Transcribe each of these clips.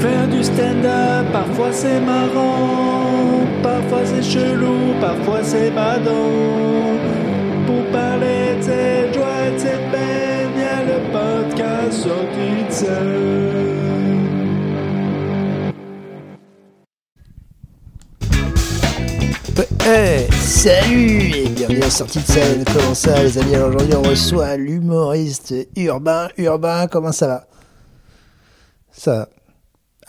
Faire du stand-up, parfois c'est marrant, parfois c'est chelou, parfois c'est badant. Pour parler de cette joie de cette peine, y a le podcast sorti de scène. Hey, salut et bienvenue à Sortie de scène. Comment ça les amis? Alors aujourd'hui on reçoit l'humoriste Urbain. Urbain, comment ça va? Ça va.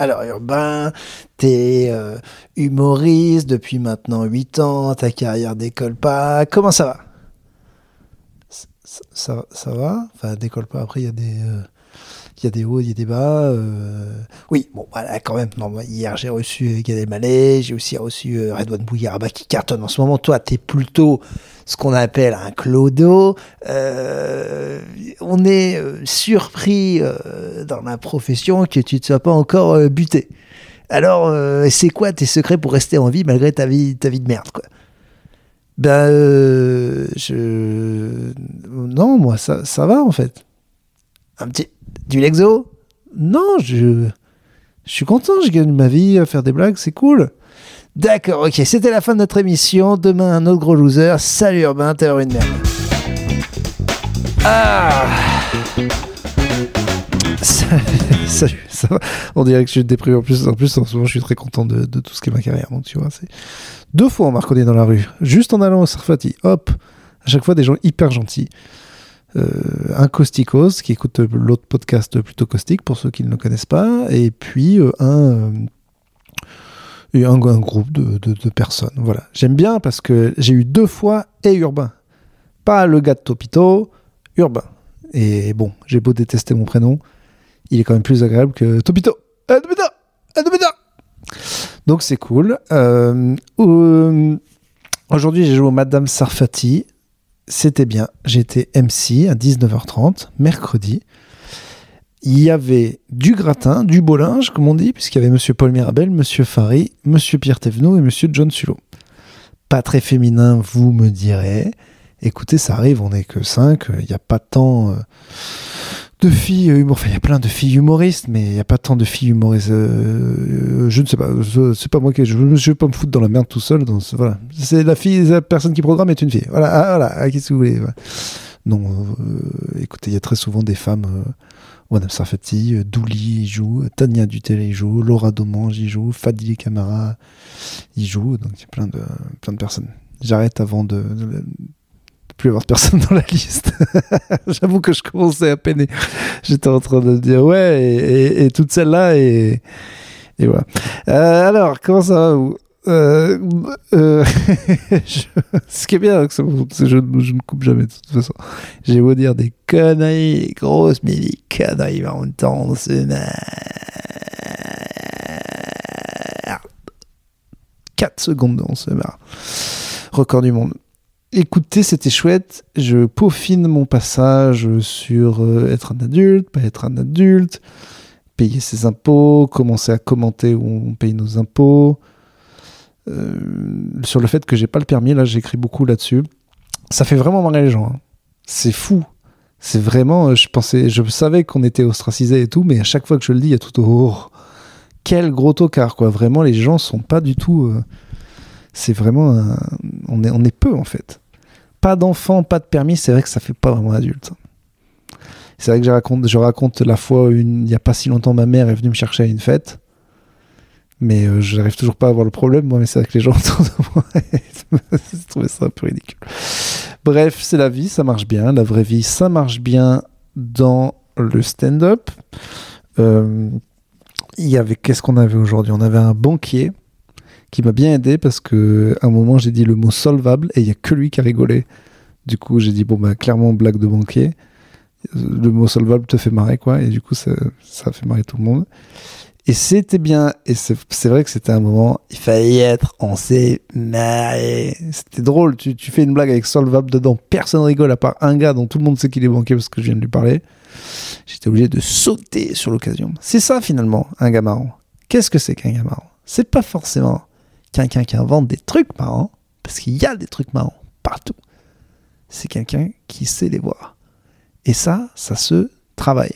Alors Urbain, t'es euh, humoriste depuis maintenant 8 ans, ta carrière décolle pas. Comment ça va? Ça, va? Enfin décolle pas, après il y a des... euh, y a des hauts, il y a des bas. euh, Oui, bon, voilà, quand même. Hier, j'ai reçu Gad Elmaleh, j'ai aussi reçu euh, Redouane Bougueraba qui cartonne en ce moment. Toi, t'es plutôt ce qu'on appelle un clodo. Euh, on est euh, surpris euh, dans la profession que tu ne sois pas encore buté. Alors, c'est quoi tes secrets pour rester en vie malgré ta vie, de merde, quoi? Ben. Non, moi, ça, ça va, en fait. Un petit... Du Lexo? Non, je... Je suis content, je gagne ma vie à faire des blagues, c'est cool. D'accord, ok, c'était la fin de notre émission. Demain, un autre gros loser. Salut Urbain, t'es une merde. Ah Salut, ça va On dirait que je suis déprimé en plus. En plus, en ce moment, je suis très content de, tout ce qu'est ma carrière. Donc, tu vois, c'est deux fois on m'a reconnu dans la rue, juste en allant au Sarfati. Hop, à chaque fois des gens hyper gentils. Euh, un Causticos qui écoute l'autre podcast plutôt caustique pour ceux qui ne le connaissent pas, et puis euh, un, euh, et un, groupe de, personnes. Voilà. J'aime bien parce que j'ai eu deux fois et urbain. Pas le gars de Topito, urbain. Et bon, j'ai beau détester mon prénom, il est quand même plus agréable que Topito. Eh, Topito Topito Donc c'est cool. Euh, euh, Aujourd'hui, j'ai joué au Madame Sarfati. C'était bien. J'étais MC à 19h30, mercredi. Il y avait du gratin, du beau linge, comme on dit, puisqu'il y avait Monsieur Paul Mirabel, Monsieur Fary, Monsieur Pierre Thévenot et Monsieur John Sullo. Pas très féminin, vous me direz. Écoutez, ça arrive, on n'est que 5, il n'y a pas tant euh, de filles humoristes. Enfin, il y a plein de filles humoristes, mais il n'y a pas tant de filles humoristes. euh, je ne sais pas, c'est pas moi qui. Je ne vais pas me foutre dans la merde tout seul. Voilà. C'est la fille, la personne qui programme est une fille. Voilà, ah, voilà, ah, qu'est-ce que vous voulez. Non, euh, écoutez, il y a très souvent des femmes. Euh, Madame Sarfati, Douli y joue, Tania Dutel y joue, Laura Domange y joue, Fadili Camara y joue, donc il y a plein de, plein de personnes. J'arrête avant de, de- plus avoir de personnes dans la liste. J'avoue que je commençais à peiner. J'étais en train de dire ouais, et, toutes celles-là, et, et voilà. Euh, alors, comment ça va euh, euh, ce qui est bien, c'est que je, ne coupe jamais de toute façon. J'ai beau dire des conneries, grosses, mais des conneries en même temps, on se marre. 4 secondes, on se. Record du monde. Écoutez, c'était chouette. Je peaufine mon passage sur euh, être un adulte, pas être un adulte, payer ses impôts, commencer à commenter où on paye nos impôts. Euh, sur le fait que j'ai pas le permis, là j'écris beaucoup là-dessus. Ça fait vraiment marrer les gens. hein. C'est fou. C'est vraiment, euh, je pensais, je savais qu'on était ostracisé et tout, mais à chaque fois que je le dis, il y a tout oh, quel gros tocard quoi. Vraiment, les gens sont pas du tout. euh, c'est vraiment, on est, on est peu en fait. Pas d'enfants, pas de permis, c'est vrai que ça fait pas vraiment adulte. C'est vrai que je raconte, je raconte la fois il y a pas si longtemps, ma mère est venue me chercher à une fête. Mais euh, je n'arrive toujours pas à voir le problème, moi, mais c'est que les gens autour de moi, j'ai trouvé ça un peu ridicule. Bref, c'est la vie, ça marche bien. La vraie vie, ça marche bien dans le stand-up. Euh, il y avait, qu'est-ce qu'on avait aujourd'hui? On avait un banquier qui m'a bien aidé parce que un moment, j'ai dit le mot solvable et il n'y a que lui qui a rigolé. Du coup, j'ai dit, bon, bah, clairement, blague de banquier. Le mot solvable te fait marrer, quoi. Et du coup, ça, ça fait marrer tout le monde. Et c'était bien, et c'est vrai que c'était un moment, il fallait y être, on s'est marré. C'était drôle, tu, fais une blague avec Solvable dedans, personne rigole à part un gars dont tout le monde sait qu'il est banquier parce que je viens de lui parler. J'étais obligé de sauter sur l'occasion. C'est ça finalement, un gars marrant. Qu'est-ce que c'est qu'un gars marrant? C'est pas forcément quelqu'un qui invente des trucs marrants, parce qu'il y a des trucs marrants partout. C'est quelqu'un qui sait les voir. Et ça, ça se travaille.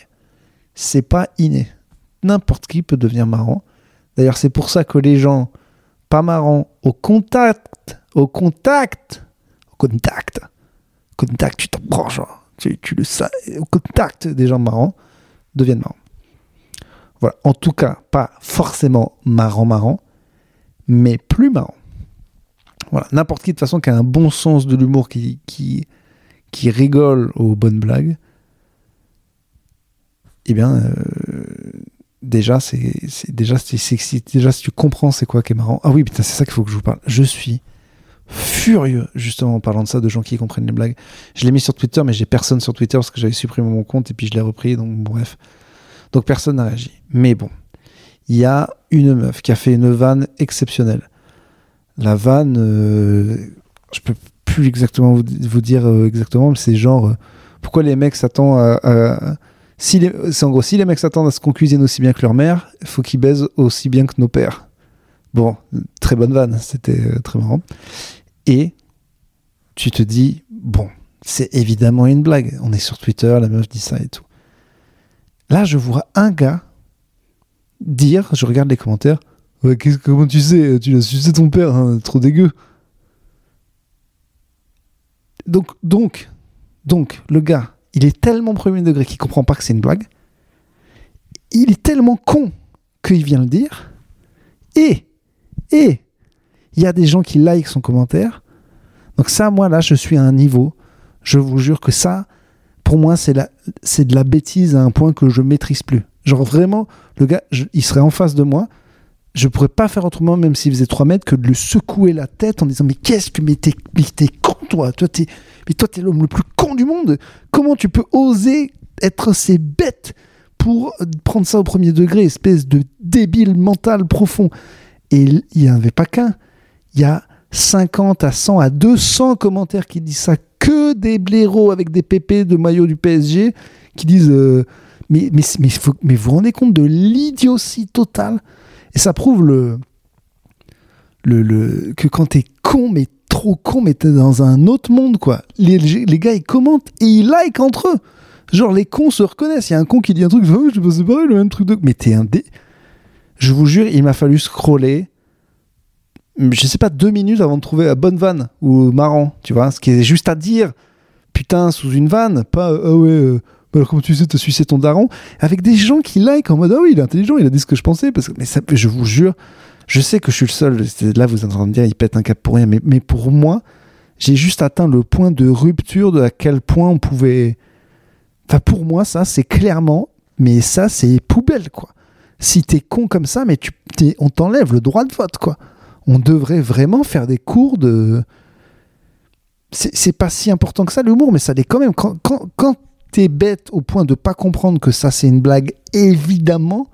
C'est pas inné n'importe qui peut devenir marrant. D'ailleurs, c'est pour ça que les gens pas marrants au contact, au contact, au contact, contact, tu t'en prends, genre, tu, le sais, au contact des gens marrants deviennent marrants. Voilà. En tout cas, pas forcément marrant, marrant, mais plus marrant. Voilà. N'importe qui, de toute façon, qui a un bon sens de l'humour, qui rigole aux bonnes blagues, eh bien, euh, déjà, c'est déjà, si tu comprends c'est quoi qui est marrant. Ah oui, putain, c'est ça qu'il faut que je vous parle. Je suis furieux, justement, en parlant de ça, de gens qui comprennent les blagues. Je l'ai mis sur Twitter, mais j'ai personne sur Twitter parce que j'avais supprimé mon compte et puis je l'ai repris, donc bref. Donc personne n'a réagi. Mais bon, il y a une meuf qui a fait une vanne exceptionnelle. La vanne, euh, je peux plus exactement vous, vous dire euh, exactement, mais c'est genre, euh, pourquoi les mecs s'attendent à... si les, c'est en gros, si les mecs s'attendent à ce qu'on cuisine aussi bien que leur mère, faut qu'ils baisent aussi bien que nos pères. Bon, très bonne vanne, c'était très marrant. Et tu te dis, bon, c'est évidemment une blague. On est sur Twitter, la meuf dit ça et tout. Là, je vois un gars dire, je regarde les commentaires, comment tu sais, tu l'as sucé ton père, hein, trop dégueu. Donc, donc, donc, le gars, il est tellement premier degré qu'il comprend pas que c'est une blague. Il est tellement con qu'il vient le dire. Et, et, il y a des gens qui like son commentaire. Donc ça, moi, là, je suis à un niveau. Je vous jure que ça, pour moi, c'est de la bêtise à un point que je maîtrise plus. Genre vraiment, le gars, il serait en face de moi. Je pourrais pas faire autrement, même s'il faisait 3 mètres, que de lui secouer la tête en disant Mais qu'est-ce que. Mais t'es con, toi toi es, Mais toi, t'es l'homme le plus du monde. Comment tu peux oser être assez bête pour prendre ça au premier degré, espèce de débile mental profond? Et il n'y en avait pas qu'un. Il y a 50 à 100 à 200 commentaires qui disent ça, que des blaireaux avec des pépés de maillot du PSG qui disent euh, mais, mais, mais, mais, vous vous rendez compte de l'idiotie totale? Et ça prouve le, le, le que quand t'es con, mais trop con, mais t'es dans un autre monde, quoi. Les, les gars, ils commentent et ils like entre eux. Genre, les cons se reconnaissent. Il y a un con qui dit un truc, oh, je sais pas, le même truc de. Mais t'es un dé. Je vous jure, il m'a fallu scroller je sais pas, deux minutes avant de trouver la bonne vanne ou marrant, tu vois, ce qui est juste à dire, putain, sous une vanne, pas, ah ouais, euh, bah comment tu sais, t'as sucé ton daron, avec des gens qui like en mode, ah oui, il est intelligent, il a dit ce que je pensais, parce que, mais ça, je vous jure, je sais que je suis le seul, là vous êtes en train de dire, il pète un cap pour rien, mais, mais pour moi, j'ai juste atteint le point de rupture de à quel point on pouvait. Enfin, pour moi, ça, c'est clairement, mais ça, c'est poubelle, quoi. Si t'es con comme ça, mais tu, on t'enlève le droit de vote, quoi on devrait vraiment faire des cours de. C'est pas si important que ça l'humour, mais ça l'est quand même. Quand, quand, quand t'es bête au point de pas comprendre que ça c'est une blague, évidemment,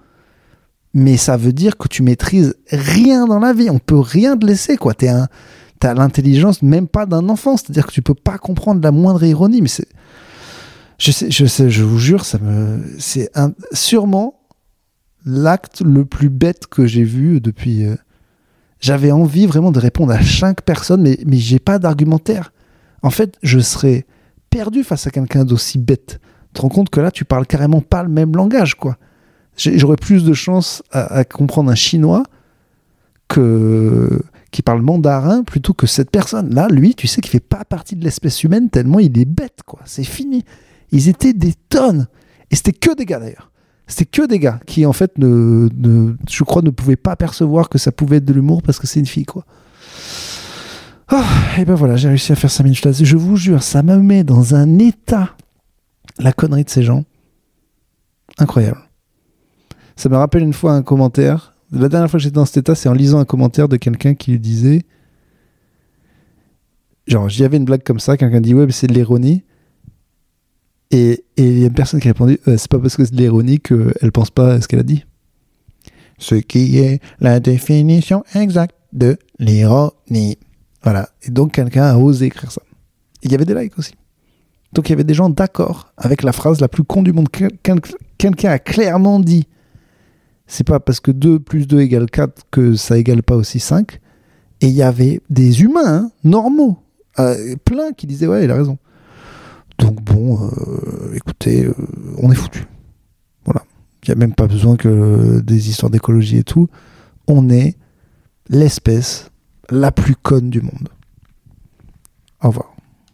mais ça veut dire que tu maîtrises rien dans la vie. On peut rien te laisser, quoi. T'es un, t'as l'intelligence même pas d'un enfant, c'est-à-dire que tu peux pas comprendre la moindre ironie. Mais c'est, je sais, je sais, je vous jure, ça me, c'est un, sûrement l'acte le plus bête que j'ai vu depuis. Euh, j'avais envie vraiment de répondre à chaque personne, mais, mais j'ai pas d'argumentaire. En fait, je serais perdu face à quelqu'un d'aussi bête. Tu te rends compte que là, tu parles carrément pas le même langage, quoi. J'aurais plus de chance à, comprendre un chinois que qui parle mandarin plutôt que cette personne. Là, lui, tu sais qu'il fait pas partie de l'espèce humaine tellement il est bête, quoi. C'est fini. Ils étaient des tonnes. Et c'était que des gars d'ailleurs. C'était que des gars qui, en fait, ne, je crois, ne pouvaient pas percevoir que ça pouvait être de l'humour parce que c'est une fille, quoi. Ah, et ben voilà, j'ai réussi à faire 5 minutes. Je vous jure, ça me met dans un état, la connerie de ces gens. Incroyable. Ça me rappelle une fois un commentaire. La dernière fois que j'étais dans cet état, c'est en lisant un commentaire de quelqu'un qui disait. Genre, j'y avais une blague comme ça, quelqu'un dit Ouais, mais c'est de l'ironie. Et il y a une personne qui a répondu euh, c'est pas parce que c'est de l'ironie qu'elle pense pas à ce qu'elle a dit. Ce qui est la définition exacte de l'ironie. Voilà. Et donc quelqu'un a osé écrire ça. Il y avait des likes aussi. Donc il y avait des gens d'accord avec la phrase la plus con du monde. Quelqu'un a clairement dit c'est pas parce que 2 plus 2 égale 4 que ça égale pas aussi 5. Et il y avait des humains hein, normaux, euh, plein qui disaient ouais, il a raison. Donc bon, euh, écoutez, euh, on est foutu. Voilà. Il n'y a même pas besoin que des histoires d'écologie et tout. On est l'espèce la plus conne du monde. Au revoir.